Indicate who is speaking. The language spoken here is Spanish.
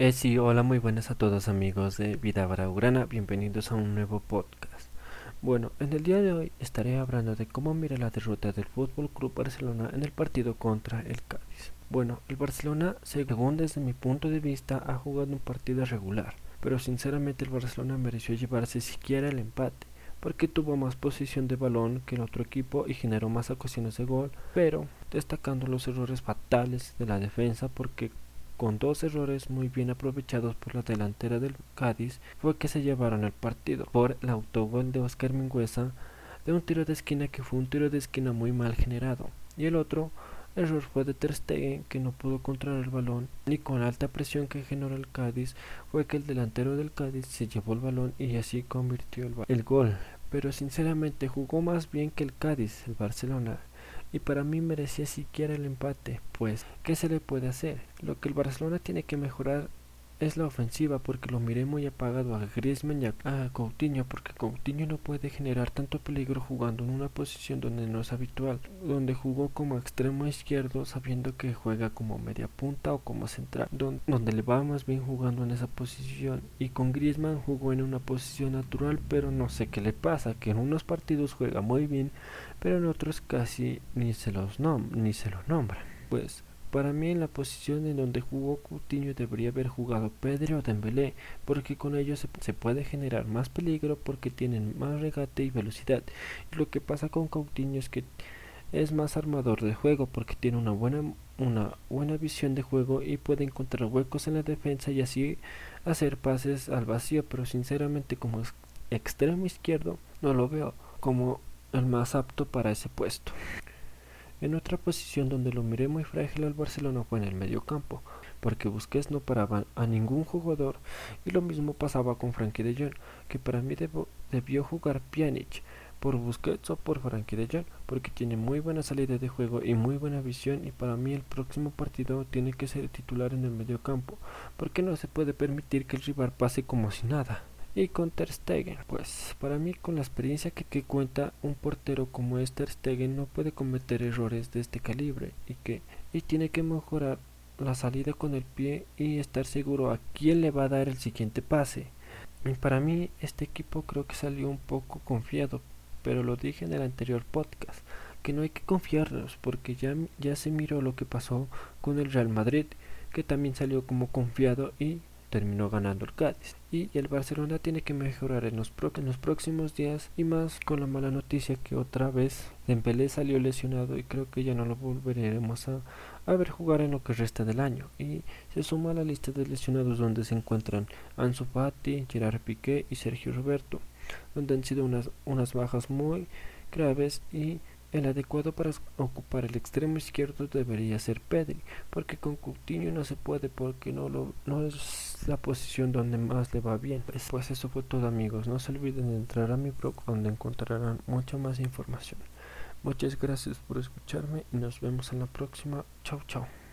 Speaker 1: Eh, sí, hola, muy buenas a todos amigos de Vida Braurana, bienvenidos a un nuevo podcast. Bueno, en el día de hoy estaré hablando de cómo mira la derrota del Fútbol Club Barcelona en el partido contra el Cádiz. Bueno, el Barcelona, según desde mi punto de vista, ha jugado un partido regular, pero sinceramente el Barcelona mereció llevarse siquiera el empate porque tuvo más posición de balón que el otro equipo y generó más ocasiones de gol, pero destacando los errores fatales de la defensa porque con dos errores muy bien aprovechados por la delantera del Cádiz, fue que se llevaron el partido por el autogol de Oscar Mingüesa de un tiro de esquina que fue un tiro de esquina muy mal generado, y el otro error fue de Ter que no pudo controlar el balón ni con alta presión que generó el Cádiz fue que el delantero del Cádiz se llevó el balón y así convirtió el gol. Pero sinceramente jugó más bien que el Cádiz el Barcelona y para mí merecía siquiera el empate, pues ¿qué se le puede hacer? Lo que el Barcelona tiene que mejorar es la ofensiva porque lo miré muy apagado a Griezmann y a, Coutinho porque Coutinho no puede generar tanto peligro jugando en una posición donde no es habitual, donde jugó como extremo izquierdo sabiendo que juega como media punta o como central, donde, le va más bien jugando en esa posición y con Griezmann jugó en una posición natural pero no sé qué le pasa, que en unos partidos juega muy bien pero en otros casi ni se los nom ni se lo nombran. Pues para mí en la posición en donde jugó Coutinho debería haber jugado Pedro o Dembélé, porque con ellos se, puede generar más peligro porque tienen más regate y velocidad. Y lo que pasa con Coutinho es que es más armador de juego porque tiene una buena una buena visión de juego y puede encontrar huecos en la defensa y así hacer pases al vacío, pero sinceramente como extremo izquierdo no lo veo como el más apto para ese puesto. En otra posición donde lo miré muy frágil al Barcelona fue en el medio campo, porque Busquets no paraba a ningún jugador y lo mismo pasaba con Frankie de que para mí debió jugar Pjanic por Busquets o por Frankie de porque tiene muy buena salida de juego y muy buena visión y para mí el próximo partido tiene que ser titular en el medio campo, porque no se puede permitir que el rival pase como si nada y con Ter Stegen. Pues para mí con la experiencia que, que, cuenta un portero como es Ter Stegen no puede cometer errores de este calibre y que y tiene que mejorar la salida con el pie y estar seguro a quién le va a dar el siguiente pase. Y para mí este equipo creo que salió un poco confiado, pero lo dije en el anterior podcast, que no hay que confiarnos porque ya, ya se miró lo que pasó con el Real Madrid, que también salió como confiado y terminó ganando el Cádiz. Y el Barcelona tiene que mejorar en los, en los próximos días y más con la mala noticia que otra vez Dembélé salió lesionado y creo que ya no lo volveremos a, a ver jugar en lo que resta del año. Y se suma a la lista de lesionados donde se encuentran Ansu Fati, Gerard Piqué y Sergio Roberto, donde han sido unas, unas bajas muy graves y el adecuado para ocupar el extremo izquierdo debería ser Pedri, porque con Coutinho no se puede porque no, es la posición donde más le va bien. Pues, pues eso fue todo amigos, no se olviden de entrar a mi blog donde encontrarán mucha más información. Muchas gracias por escucharme y nos vemos en la próxima. Chao, chao.